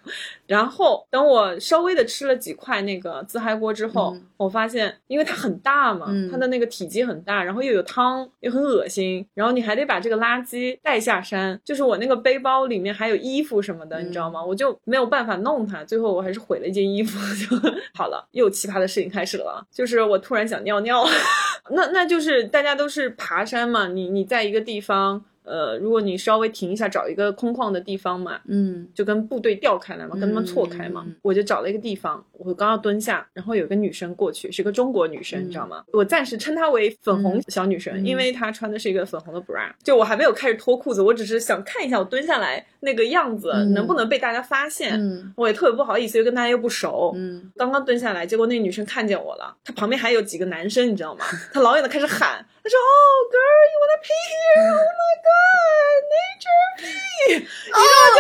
然后等我稍微的吃了几块那个自嗨锅之后，嗯我发现因为它很大嘛，嗯它的那个体积很大，然后又有汤，又很恶心，然后你还得把这个垃圾带下山，就是我那个背包里面还有衣服什么的，嗯你知道吗？我就没有办法弄它，最后我还是毁了一件衣服，就好了。又奇葩的事情开始了，就是我突然想尿尿，那那就是大家都是爬山嘛，你你在一个地方。呃，如果你稍微停一下，找一个空旷的地方嘛，嗯就跟部队调开来嘛，跟他们错开嘛。我就找了一个地方，我刚要蹲下，然后有个女生过去，是个中国女生，嗯你知道吗？我暂时称她为粉红小女生，嗯因为她穿的是一个粉红的 bra。就我还没有开始脱裤子，我只是想看一下我蹲下来那个样子、嗯能不能被大家发现。嗯我也特别不好意思，又跟大家又不熟。嗯，刚刚蹲下来，结果那女生看见我了，她旁边还有几个男生，你知道吗？她老远的开始喊，她说：“Oh girl, you wanna pee here? Oh my god, nature pee！” 然后我就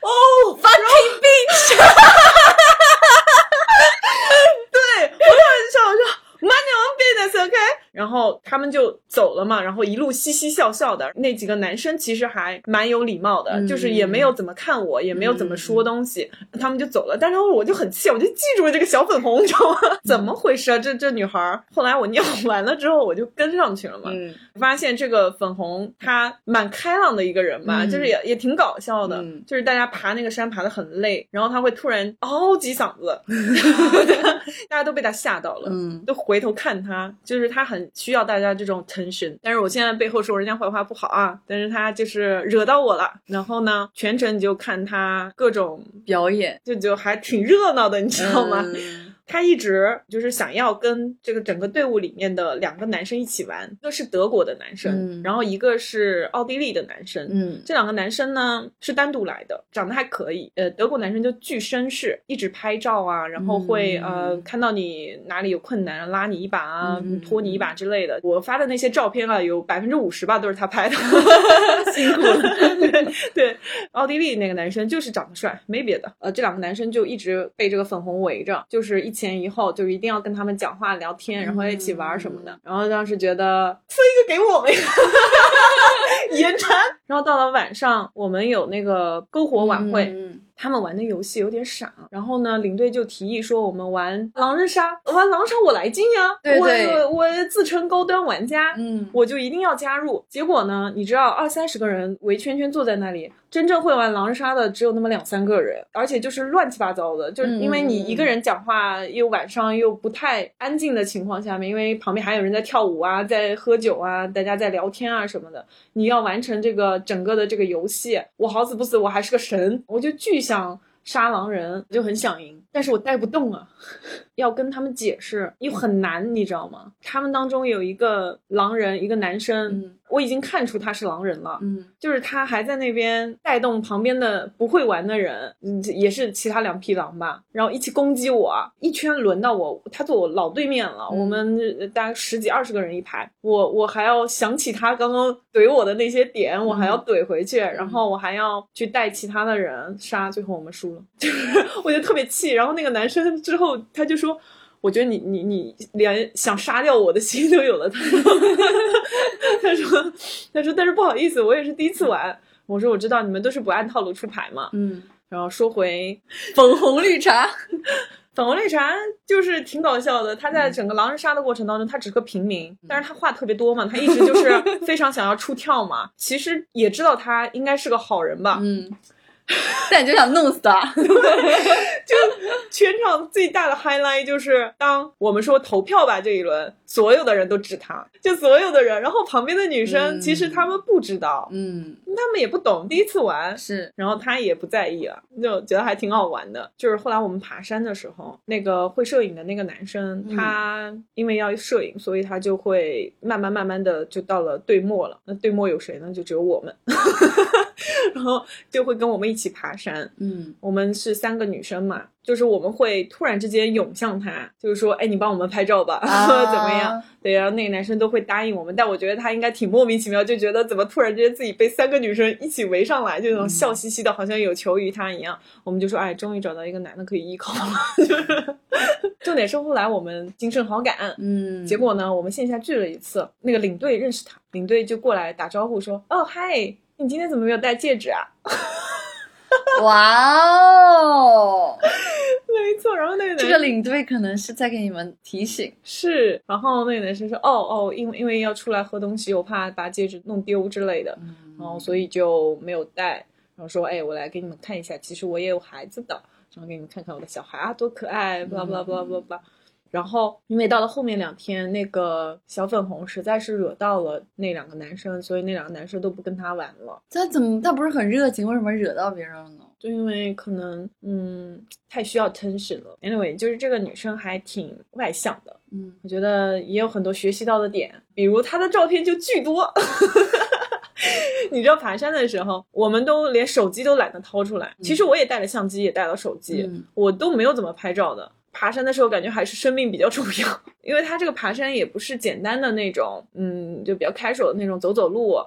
哦 fucking bitch！对我突然就想我说 mind your own business，OK？、 然后他们就走了嘛，然后一路嘻嘻笑笑的。那几个男生其实还蛮有礼貌的，嗯就是也没有怎么看我，也没有怎么说东西，他们就走了。但是我就很气，我就记住了这个小粉红，你知道吗？怎么回事啊？这这女孩儿，后来我尿 完了之后，我就跟上去了嘛。嗯发现这个粉红她蛮开朗的一个人吧，嗯就是也也挺搞笑的，嗯就是大家爬那个山爬的很累，然后她会突然嗷几嗓子，大家都被她吓到了。嗯都回头看她，就是她很需要大家这种 tension。但是我现在背后说人家坏话不好啊，但是他就是惹到我了。然后呢，全程你就看他各种，表演，就就还挺热闹的，你知道吗？他一直就是想要跟这个整个队伍里面的两个男生一起玩，一个是德国的男生，嗯然后一个是奥地利的男生。嗯这两个男生呢是单独来的，长得还可以。呃，德国男生就巨绅士，一直拍照啊，然后会、嗯呃看到你哪里有困难，拉你一把啊，嗯拖你一把之类的。我发的那些照片啊，有百分之五十吧都是他拍的，辛苦了。对对，奥地利那个男生就是长得帅，没别的。呃，这两个男生就一直被这个粉红围着，就是一前一后，就一定要跟他们讲话聊天，然后一起玩什么的。然后当时觉得分一个给我们呀，延馋。然后到了晚上，我们有那个篝火晚会。嗯他们玩的游戏有点傻，然后呢，领队就提议说我们玩狼人杀，玩狼人杀我来劲呀，对对我我我自称高端玩家，嗯我就一定要加入。结果呢，你知道二三十个人围圈圈坐在那里，真正会玩狼人杀的只有那么两三个人，而且就是乱七八糟的，就是因为你一个人讲话又晚上又不太安静的情况下面，因为旁边还有人在跳舞啊，在喝酒啊，大家在聊天啊什么的，你要完成这个整个的这个游戏，我好死不死我还是个神，我就巨想杀狼人，就很想赢，但是我带不动啊，要跟他们解释又很难，你知道吗？他们当中有一个狼人，一个男生，嗯我已经看出他是狼人了，嗯。就是他还在那边带动旁边的不会玩的人，嗯，也是其他两匹狼吧，然后一起攻击我，一圈轮到我，他坐我老对面了，嗯。我们呃大概十几二十个人一排，我我还要想起他刚刚怼我的那些点，我还要怼回去，然后我还要去带其他的人杀，最后我们输了，就 是我就特别气，然后那个男生之后他就说。我觉得你你你连想杀掉我的心都有了。他说，他说，他说，但是不好意思，我也是第一次玩。我说我知道你们都是不按套路出牌嘛。嗯，然后说回粉红绿茶，粉红绿茶，就是挺搞笑的。他在整个狼人杀的过程当中，他只是个平民，但是他话特别多嘛，他一直就是非常想要出跳嘛。其实也知道他应该是个好人吧，嗯，但你就想弄死他，就全场最大的 highlight 就是，当我们说投票吧这一轮，所有的人都指他，就所有的人，然后旁边的女生、嗯其实他们不知道，嗯，他们也不懂，第一次玩，是，然后他也不在意了，就觉得还挺好玩的。就是后来我们爬山的时候，那个会摄影的那个男生，嗯他因为要摄影，所以他就会慢慢慢慢的就到了对末了。那对末有谁呢？就只有我们，然后就会跟我们一起爬山。嗯我们是三个女生嘛，就是我们会突然之间涌向他，就是说，哎，你帮我们拍照吧，啊 怎么样？对，然后那个男生都会答应我们，但我觉得他应该挺莫名其妙，就觉得怎么突然之间自己被三个女生一起围上来，就那种笑嘻嘻的，好像有求于他一样。我们就说，哎，终于找到一个男的可以依靠了。就是重点是后来我们精神好感，嗯，结果呢，我们线下聚了一次，那个领队认识他，领队就过来打招呼说，哦，嗨，你今天怎么没有戴戒指啊？哇哦，没错，然后那个这个领队可能是在给你们提醒，是，然后那个男生说，哦哦，因为因为要出来喝东西，我怕把戒指弄丢之类的，然后所以就没有带。然后说，哎，我来给你们看一下，其实我也有孩子的，然后给你们看看我的小孩啊，多可爱。然后因为到了后面两天，那个小粉红实在是惹到了那两个男生，所以那两个男生都不跟他玩了。他怎么他不是很热情，为什么惹到别人了呢？就因为可能嗯太需要 tension 了。Anyway，就是这个女生还挺外向的，嗯我觉得也有很多学习到的点，比如她的照片就巨多。你知道爬山的时候，我们都连手机都懒得掏出来。其实我也带了相机，也带了手机，嗯我都没有怎么拍照的。爬山的时候感觉还是生命比较重要，因为它这个爬山也不是简单的那种，嗯，就比较开手的那种走走路，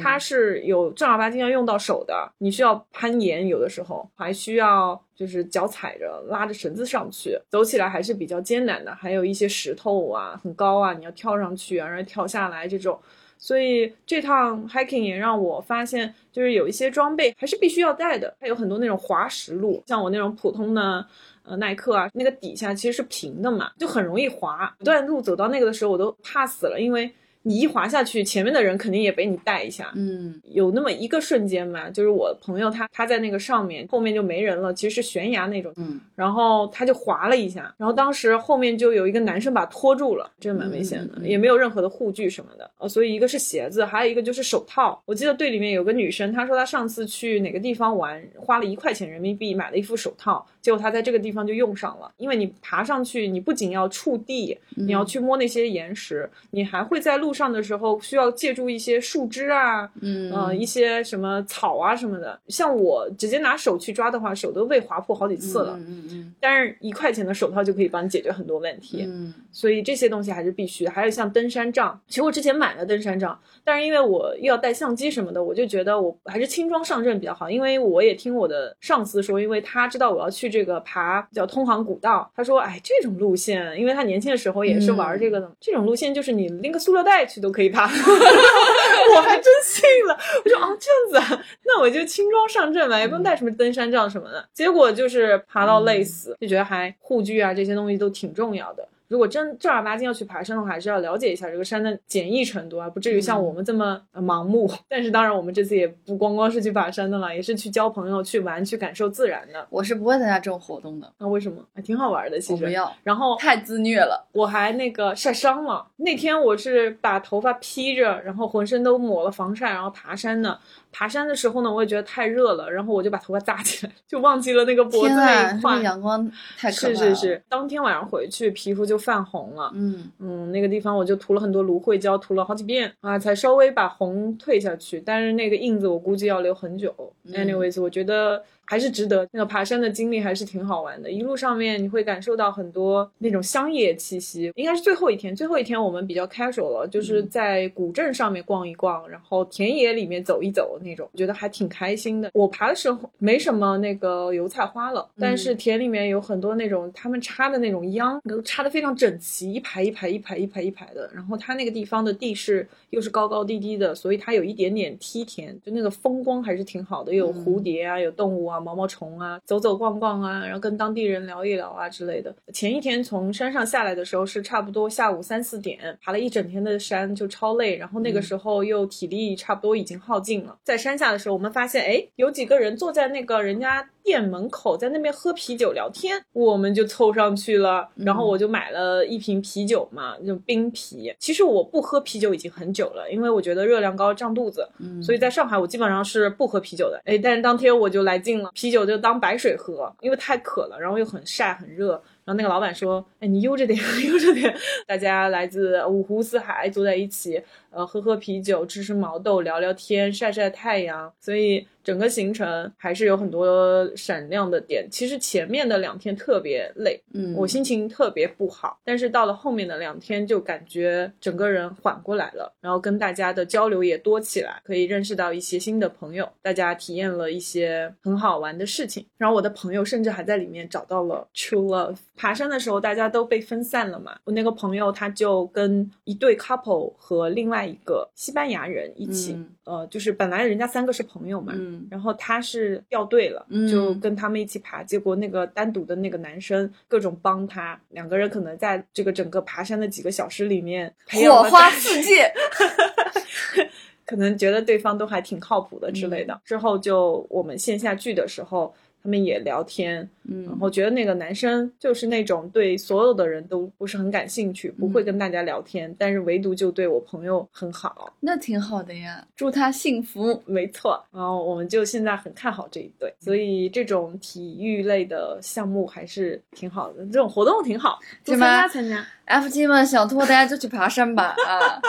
它是有正儿八经要用到手的，你需要攀岩，有的时候还需要就是脚踩着拉着绳子上去，走起来还是比较艰难的，还有一些石头啊，很高啊，你要跳上去啊，然后跳下来这种。所以这趟 hiking 也让我发现，就是有一些装备还是必须要带的。它有很多那种滑石路，像我那种普通的，呃，耐克啊，那个底下其实是平的嘛，就很容易滑。一段路走到那个的时候，我都怕死了，因为。你一滑下去，前面的人肯定也被你带一下。嗯，有那么一个瞬间嘛，就是我朋友他他在那个上面，后面就没人了，其实是悬崖那种。嗯，然后他就滑了一下，然后当时后面就有一个男生把拖住了，这蛮危险的，也没有任何的护具什么的。呃，所以一个是鞋子，还有一个就是手套。我记得队里面有个女生，她说她上次去哪个地方玩，花了一块钱人民币买了一副手套，结果她在这个地方就用上了。因为你爬上去，你不仅要触地，你要去摸那些岩石，你还会在路。上的时候需要借助一些树枝啊，嗯，一些什么草啊什么的。像我直接拿手去抓的话，手都被划破好几次了。嗯嗯。但是一块钱的手套就可以帮你解决很多问题。嗯。所以这些东西还是必须的。还有像登山杖，其实我之前买了登山杖，但是因为我又要带相机什么的，我就觉得我还是轻装上阵比较好。因为我也听我的上司说，因为他知道我要去这个爬叫通航古道，他说，哎，这种路线，因为他年轻的时候也是玩这个的，这种路线就是你拎个塑料袋。去都可以爬，我还真信了。我说啊这样子啊，那我就轻装上阵吧，也不用带什么登山杖什么的。结果就是爬到累死，就觉得还护具啊这些东西都挺重要的。如果真正儿八经要去爬山的话，还是要了解一下这个山的简易程度啊，不至于像我们这么盲目。但是当然，我们这次也不光光是去爬山的了，也是去交朋友、去玩、去感受自然的。我是不会参加这种活动的。那为什么？还挺好玩的，其实。不要。然后太自虐了，我还那个晒伤了。那天我是把头发披着，然后浑身都抹了防晒，然后爬山的。爬山的时候呢，我也觉得太热了，然后我就把头发扎起来，就忘记了那个脖子那一块。阳光太可怕了。是是是，当天晚上回去皮肤就泛红了。嗯嗯，那个地方我就涂了很多芦荟胶，涂了好几遍啊，才稍微把红退下去。但是那个印子我估计要留很久。Anyways，我觉得。还是值得那个爬山的经历还是挺好玩的，一路上面你会感受到很多那种乡野气息。应该是最后一天，最后一天我们比较 casual 了，就是在古镇上面逛一逛，然后田野里面走一走那种，我觉得还挺开心的。我爬的时候没什么那个油菜花了，但是田里面有很多那种他们插的那种秧，都插的非常整齐，一排一排一排一排一排的。然后它那个地方的地势又是高高低低的，所以它有一点点梯田，就那个风光还是挺好的，有蝴蝶啊，有动物啊。毛毛虫啊，走走逛逛啊，然后跟当地人聊一聊啊之类的。前一天从山上下来的时候是差不多下午三四点，爬了一整天的山就超累，然后那个时候又体力差不多已经耗尽了。在山下的时候，我们发现哎，有几个人坐在那个人家店门口，在那边喝啤酒聊天，我们就凑上去了，然后我就买了一瓶啤酒嘛，那种冰啤。其实我不喝啤酒已经很久了，因为我觉得热量高胀肚子，所以在上海我基本上是不喝啤酒的。哎，但是当天我就来劲了，啤酒就当白水喝，因为太渴了，然后又很晒很热。然后那个老板说：“哎，你悠着点，悠着点。”大家来自五湖四海，坐在一起，呃，喝喝啤酒，吃吃毛豆，聊聊天，晒晒太阳。所以整个行程还是有很多闪亮的点。其实前面的两天特别累，嗯，我心情特别不好。但是到了后面的两天，就感觉整个人缓过来了，然后跟大家的交流也多起来，可以认识到一些新的朋友，大家体验了一些很好玩的事情。然后我的朋友甚至还在里面找到了 true love。爬山的时候，大家都被分散了嘛。我那个朋友他就跟一对 couple 和另外一个西班牙人一起，呃，就是本来人家三个是朋友嘛，然后他是掉队了，就跟他们一起爬。结果那个单独的那个男生各种帮他，两个人可能在这个整个爬山的几个小时里面火花四溅，可能觉得对方都还挺靠谱的之类的。之后就我们线下聚的时候。他们也聊天，嗯，然后觉得那个男生就是那种对所有的人都不是很感兴趣，不会跟大家聊天，但是唯独就对我朋友很好，那挺好的呀，祝他幸福。没错，然后我们就现在很看好这一对，所以这种体育类的项目还是挺好的，这种活动挺好，参加参加。F G 们想拖大家就去爬山吧啊！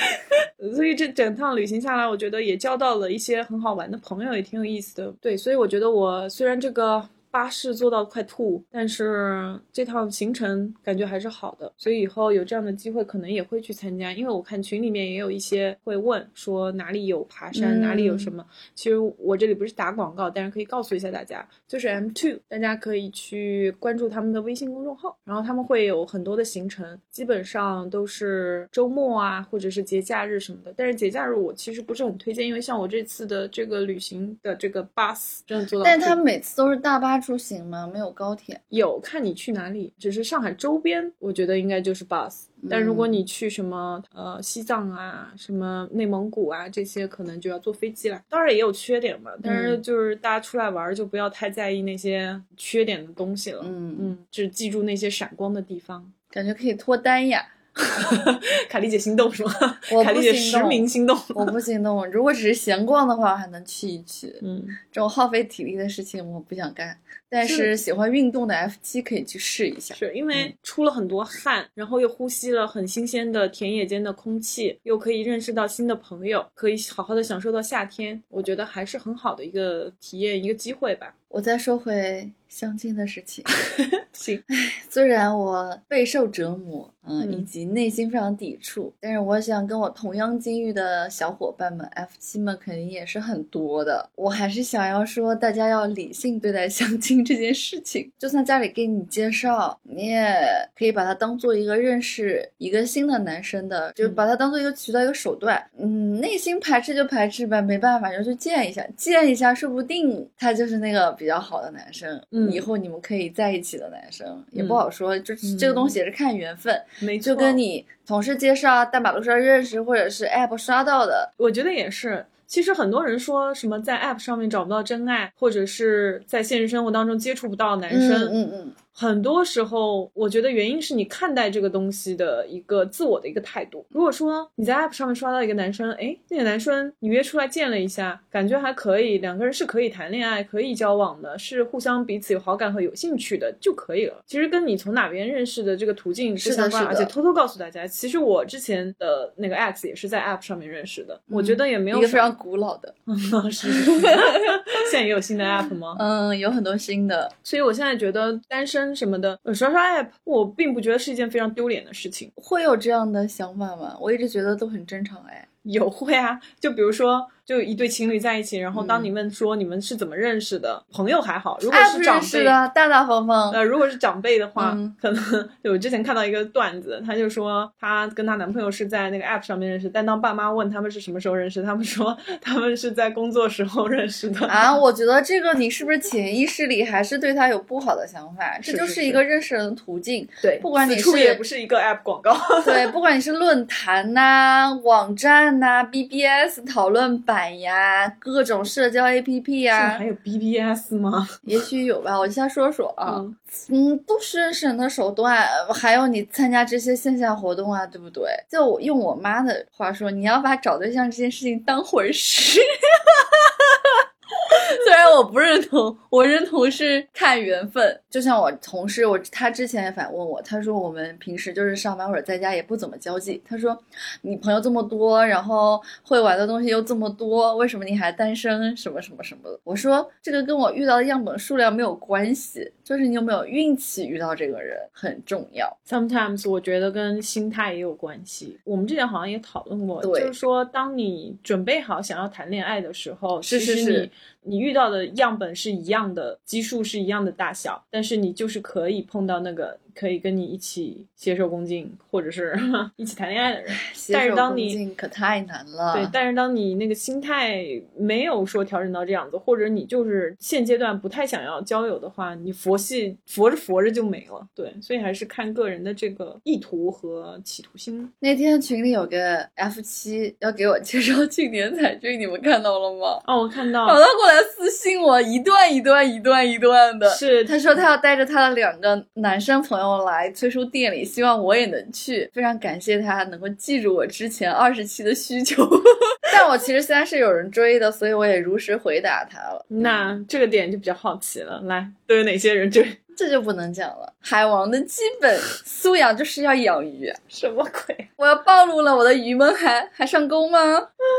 所以这整趟旅行下来，我觉得也交到了一些很好玩的朋友，也挺有意思的。对，所以我觉得我虽然这个。巴士坐到快吐，但是这趟行程感觉还是好的，所以以后有这样的机会可能也会去参加。因为我看群里面也有一些会问说哪里有爬山，哪里有什么。其实我这里不是打广告，但是可以告诉一下大家，就是 M Two，大家可以去关注他们的微信公众号，然后他们会有很多的行程，基本上都是周末啊，或者是节假日什么的。但是节假日我其实不是很推荐，因为像我这次的这个旅行的这个 bus 真的坐到，但是他每次都是大巴出行吗？没有高铁？有看你去哪里，只是上海周边，我觉得应该就是 bus。但如果你去什么呃西藏啊、什么内蒙古啊这些，可能就要坐飞机了。当然也有缺点嘛，但是就是大家出来玩就不要太在意那些缺点的东西了。嗯嗯，只记住那些闪光的地方。感觉可以脱单呀。卡莉姐心动是吗？我卡莉姐实名心动。我不心动。如果只是闲逛的话，还能去一去。嗯，这种耗费体力的事情我不想干。但是喜欢运动的 F 七可以去试一下。是因为出了很多汗，然后又呼吸了很新鲜的田野间的空气，又可以认识到新的朋友，可以好好的享受到夏天。我觉得还是很好的一个体验，一个机会吧。我再说回相亲的事情。行，唉，虽然我备受折磨，嗯，以及内心非常抵触，但是我想跟我同样境遇的小伙伴们，F 七们肯定也是很多的。我还是想要说，大家要理性对待相亲这件事情。就算家里给你介绍，你也可以把它当做一个认识一个新的男生的，就把它当做一个渠道、一个手段。嗯，内心排斥就排斥呗，没办法就去见一下，见一下，说不定他就是那个比较好的男生，嗯以后你们可以在一起的男生，也不好说，就这个东西也是看缘分。没错，就跟你同事介绍、在马路上认识，或者是 app 刷到的，我觉得也是。其实很多人说什么在 App 上面找不到真爱，或者是在现实生活当中接触不到男生，嗯嗯嗯，很多时候，我觉得原因是你看待这个东西的一个自我的一个态度。如果说你在 App 上面刷到一个男生，哎，那个男生你约出来见了一下，感觉还可以，两个人是可以谈恋爱、可以交往的，是互相彼此有好感和有兴趣的就可以了。其实跟你从哪边认识的这个途径不是相关，而且偷偷告诉大家，其实我之前的那个 X 也是在 App 上面认识的，我觉得也没有一个非常古老的，是，现在也有新的 App 吗？嗯，有很多新的，所以我现在觉得单身什么的，呃刷刷 app，我并不觉得是一件非常丢脸的事情。会有这样的想法吗？我一直觉得都很正常哎。有会啊，就比如说，就一对情侣在一起，然后嗯当你问说你们是怎么认识的，朋友还好，如果是长辈。的，大大方方。呃，如果是长辈的话，嗯可能 就我之前看到一个段子，她就说她跟她男朋友是在那个 app 上面认识，但当爸妈问他们是什么时候认识，他们说他们是在工作时候认识的。啊，我觉得这个你是不是潜意识里还是对他有不好的想法？这就是是一个认识人的途径。对，不管你是也不是一个 app 广告。对，不管你是论坛呐、网站呐、BBS 讨论版呀、各种社交 APP 呀还，有 BBS 吗？也许有吧，我先说说啊。嗯嗯，都是认识人的手段，还有你参加这些线下活动啊，对不对？就我用我妈的话说，你要把找对象这件事情当回事。虽然我不认同，我认同是看缘分。就像我同事，我他之前也反问我，他说我们平时就是上班或者在家也不怎么交际。他说你朋友这么多，然后会玩的东西又这么多，为什么你还单身？什么什么什么的。我说这个跟我遇到的样本数量没有关系，就是你有没有运气遇到这个人很重要。Sometimes 我觉得跟心态也有关系。我们之前好像也讨论过，就是说，当你准备好想要谈恋爱的时候，是其实你你遇到的样本是一样的，基数是一样的大小，但是你就是可以碰到那个可以跟你一起携手共进，或者是 一起谈恋爱的人。但是当你可太难了。对，但是当你那个心态没有说调整到这样子，或者你就是现阶段不太想要交友的话，你佛系佛着佛着就没了。对，所以还是看个人的这个意图和企图心。那天群里有个 F 七要给我介绍庆典彩券，你们看到了吗？哦，我看到然后他过来私信我，一段一段一段一段的。是他说他要带着他的两个男生朋友来催叔店里，希望我也能去。非常感谢他能够记住我之前二十期的需求。但我其实现在是有人追的，所以我也如实回答他了。那这个点就比较好奇了。来，都有哪些人追？这就不能讲了。海王的基本素养就是要养鱼。什么鬼？我要暴露了，我的鱼们还还上钩吗？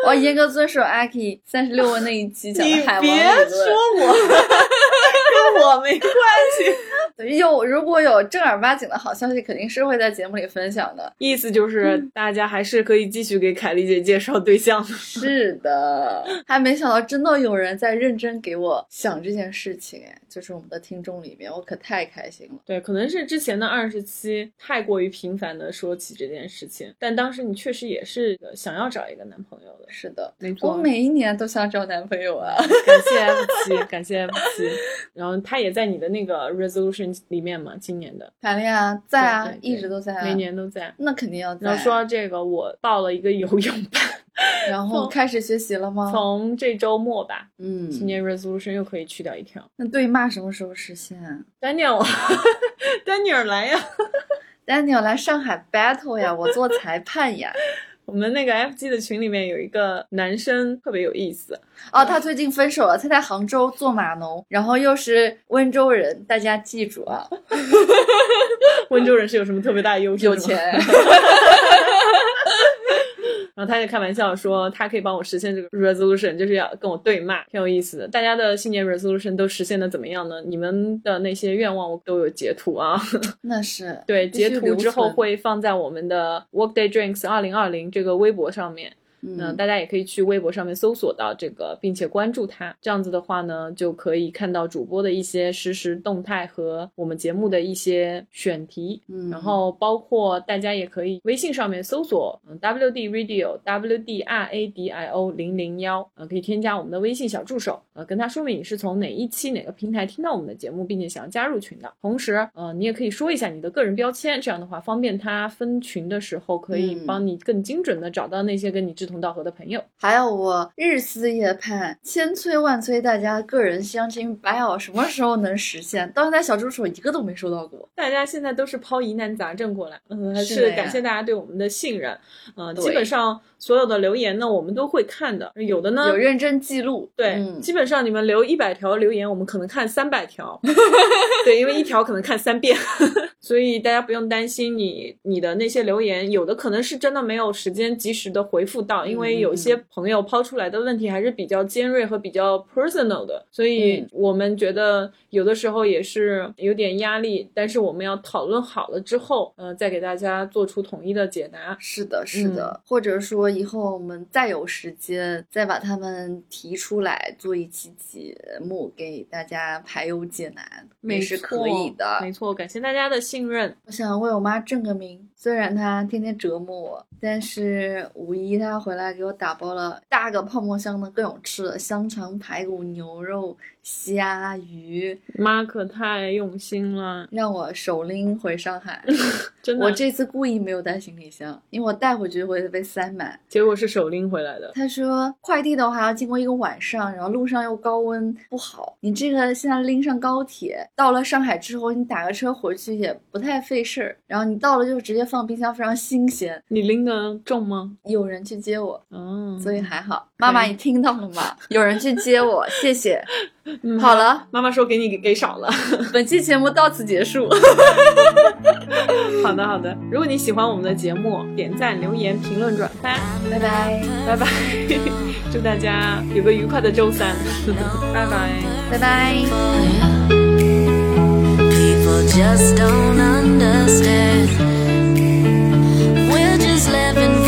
我要严格遵守阿 K 三十六问那一期讲的海王理别论。说我，跟我没关系。有如果有正儿八经的好消息，肯定是会在节目里分享的。意思就是大家还是可以继续给凯丽姐介绍对象的。是的，还没想到真的有人在认真给我想这件事情，哎，就是我们的听众里面，我可太开心了。对，可能是之前的二十期太过于频繁的说起这件事情，但当时你确实也是想要找一个男朋友的。是的，没错。我每一年都想找男朋友啊。感谢 F 七，感谢 F 七。然 后他也在你的那个 resolution 里面嘛，今年的。谈恋爱在啊，一直都在啊，每年都在。那肯定要在。然后说到这个，我报了一个游泳班，然后开始学习了吗？从这周末吧。嗯，今年 resolution 又可以去掉一条。那对骂什么时候实现？Daniel，Daniel 来呀！Daniel 来上海 battle 呀！我做裁判呀！我们那个 FG 的群里面有一个男生特别有意思哦，他最近分手了，他在杭州做码农，然后又是温州人，大家记住啊！温州人是有什么特别大的优势？有钱。然后他就开玩笑说，他可以帮我实现这个 resolution，就是要跟我对骂，挺有意思的。大家的新年 resolution 都实现的怎么样呢？你们的那些愿望我都有截图啊。那是对，截图之后会放在我们的 Workday Drinks 二零二零这个微博上面。嗯，大家也可以去微博上面搜索到这个，并且关注他。这样子的话呢，就可以看到主播的一些实时动态和我们节目的一些选题。嗯，然后包括大家也可以微信上面搜索嗯 WD Radio W D R A D I O 零零幺，呃，可以添加我们的微信小助手，呃，跟他说明你是从哪一期哪个平台听到我们的节目，并且想要加入群的。同时，呃，你也可以说一下你的个人标签，这样的话方便他分群的时候可以帮你更精准的找到那些跟你志同道合的朋友，还有我日思夜盼、千催万催，大家个人相亲白偶什么时候能实现？到现在小助手一个都没收到过。大家现在都是抛疑难杂症过来，嗯，还是感谢大家对我们的信任。嗯，基本上所有的留言呢，我们都会看的。有的呢有认真记录，对，基本上你们留一百条留言，我们可能看三百条，对，因为一条可能看三遍，所以大家不用担心你你的那些留言，有的可能是真的没有时间及时的回复到，因为。有些朋友抛出来的问题还是比较尖锐和比较 personal 的，所以我们觉得有的时候也是有点压力。但是我们要讨论好了之后，呃，再给大家做出统一的解答。是的，是的，或者说以后我们再有时间，再把他们提出来做一期节目给大家排忧解难，也是可以的。没错，感谢大家的信任。我想为我妈正个名，虽然她天天折磨我，但是五一她回来给我。打包了大个泡沫箱的各种吃的，香肠、排骨、牛肉。虾鱼，妈可太用心了，让我手拎回上海。真的，我这次故意没有带行李箱，因为我带回去会被塞满。结果是手拎回来的。他说快递的话要经过一个晚上，然后路上又高温不好。你这个现在拎上高铁，到了上海之后，你打个车回去也不太费事儿。然后你到了就直接放冰箱，非常新鲜。你拎的重吗？有人去接我，嗯，所以还好。妈妈，你听到了吗？有人去接我，谢谢。嗯、好了，妈妈说给你给,给少了。本期节目到此结束。好的，好的。如果你喜欢我们的节目，点赞、留言、评论、转发，拜拜，拜拜。祝大家有个愉快的周三，拜拜，拜拜。Just don't understand. We're just living